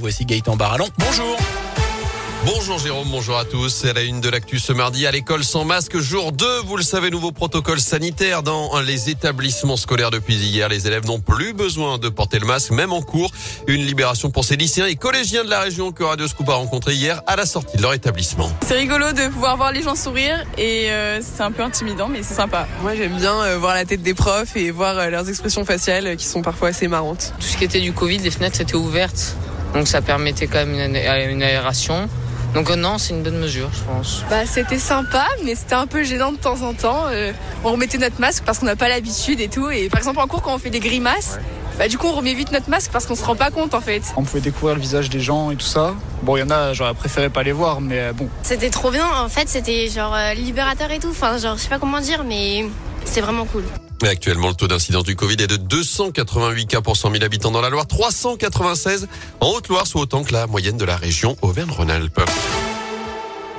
Voici Gaëtan Barallon. Bonjour. Bonjour Jérôme, bonjour à tous. C'est la une de l'actu ce mardi à l'école sans masque. Jour 2, vous le savez, nouveau protocole sanitaire dans les établissements scolaires depuis hier. Les élèves n'ont plus besoin de porter le masque, même en cours. Une libération pour ces lycéens et collégiens de la région que Radio Scoop a rencontré hier à la sortie de leur établissement. C'est rigolo de pouvoir voir les gens sourire et euh, c'est un peu intimidant, mais c'est sympa. Moi j'aime bien euh, voir la tête des profs et voir euh, leurs expressions faciales euh, qui sont parfois assez marrantes. Tout ce qui était du Covid, les fenêtres étaient ouvertes. Donc ça permettait quand même une, une aération. Donc euh, non, c'est une bonne mesure, je pense. Bah, c'était sympa, mais c'était un peu gênant de temps en temps. Euh, on remettait notre masque parce qu'on n'a pas l'habitude et tout. Et par exemple, en cours, quand on fait des grimaces, bah, du coup, on remet vite notre masque parce qu'on se rend pas compte en fait. On pouvait découvrir le visage des gens et tout ça. Bon, il y en a, j'aurais préféré pas les voir, mais euh, bon. C'était trop bien, en fait, c'était genre euh, libérateur et tout. Enfin, genre, je sais pas comment dire, mais c'est vraiment cool. Actuellement, le taux d'incidence du Covid est de 288 cas pour 100 000 habitants dans la Loire, 396 en Haute-Loire, soit autant que la moyenne de la région Auvergne-Rhône-Alpes.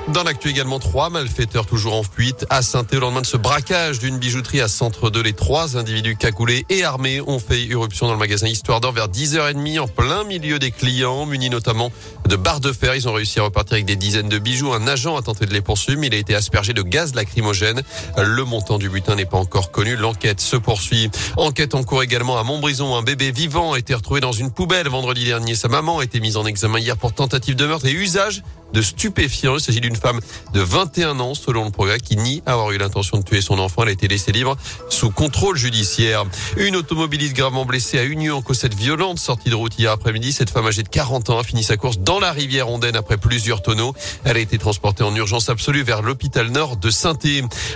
Dans l'actu également, trois malfaiteurs toujours en fuite à saint au lendemain de ce braquage d'une bijouterie à Centre 2. Les trois individus cagoulés et armés ont fait irruption dans le magasin Histoire d'Or vers 10h30 en plein milieu des clients, munis notamment de barres de fer. Ils ont réussi à repartir avec des dizaines de bijoux. Un agent a tenté de les poursuivre, mais il a été aspergé de gaz lacrymogène. Le montant du butin n'est pas encore connu. L'enquête se poursuit. Enquête en cours également à Montbrison. Un bébé vivant a été retrouvé dans une poubelle vendredi dernier. Sa maman a été mise en examen hier pour tentative de meurtre et usage de stupéfiants. Il s'agit d'une femme de 21 ans, selon le progrès, qui nie avoir eu l'intention de tuer son enfant. Elle a été laissée libre sous contrôle judiciaire. Une automobiliste gravement blessée à Union cause cette violente sortie de route hier après-midi. Cette femme âgée de 40 ans a fini sa course dans la rivière Ondaine après plusieurs tonneaux. Elle a été transportée en urgence absolue vers l'hôpital nord de saint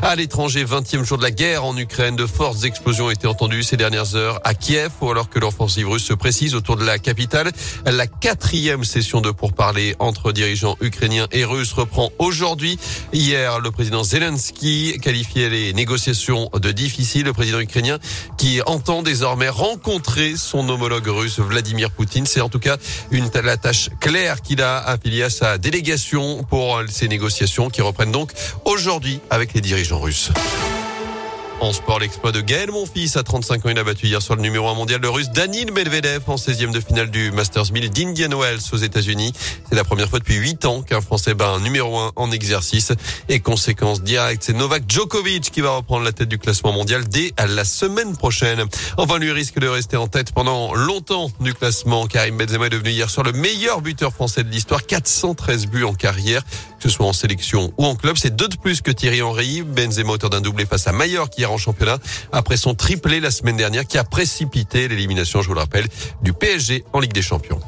À l'étranger, 20e jour de la guerre en Ukraine, de fortes explosions ont été entendues ces dernières heures à Kiev, ou alors que l'offensive russe se précise autour de la capitale. La quatrième session de pourparlers entre dirigeants ukrainien et russe reprend aujourd'hui. Hier, le président Zelensky qualifiait les négociations de difficiles. Le président ukrainien qui entend désormais rencontrer son homologue russe Vladimir Poutine. C'est en tout cas une la tâche claire qu'il a affiliée à sa délégation pour ces négociations qui reprennent donc aujourd'hui avec les dirigeants russes. En sport, l'exploit de Gaël Monfils à 35 ans. Il a battu hier soir le numéro 1 mondial, le russe Danil Medvedev en 16e de finale du Masters 1000 d'Indian Wells aux États-Unis. C'est la première fois depuis 8 ans qu'un Français bat un numéro 1 en exercice. Et conséquence directe, c'est Novak Djokovic qui va reprendre la tête du classement mondial dès la semaine prochaine. Enfin, lui risque de rester en tête pendant longtemps du classement. Karim Benzema est devenu hier soir le meilleur buteur français de l'histoire. 413 buts en carrière, que ce soit en sélection ou en club. C'est deux de plus que Thierry Henry. Benzema auteur d'un doublé face à Mallorca hier en championnat après son triplé la semaine dernière qui a précipité l'élimination, je vous le rappelle, du PSG en Ligue des Champions.